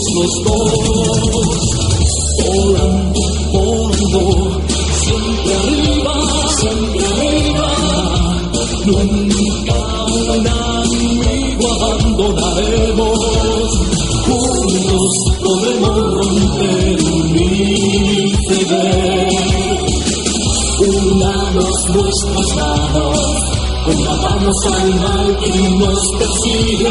Lucharemos los dos. Volando, volando, siempre arriba, siempre arriba. Nunca un amigo abandonaremos. Juntos podremos romper un iceberg. Unamos nuestras manos, combatamos al mal que nos persigue.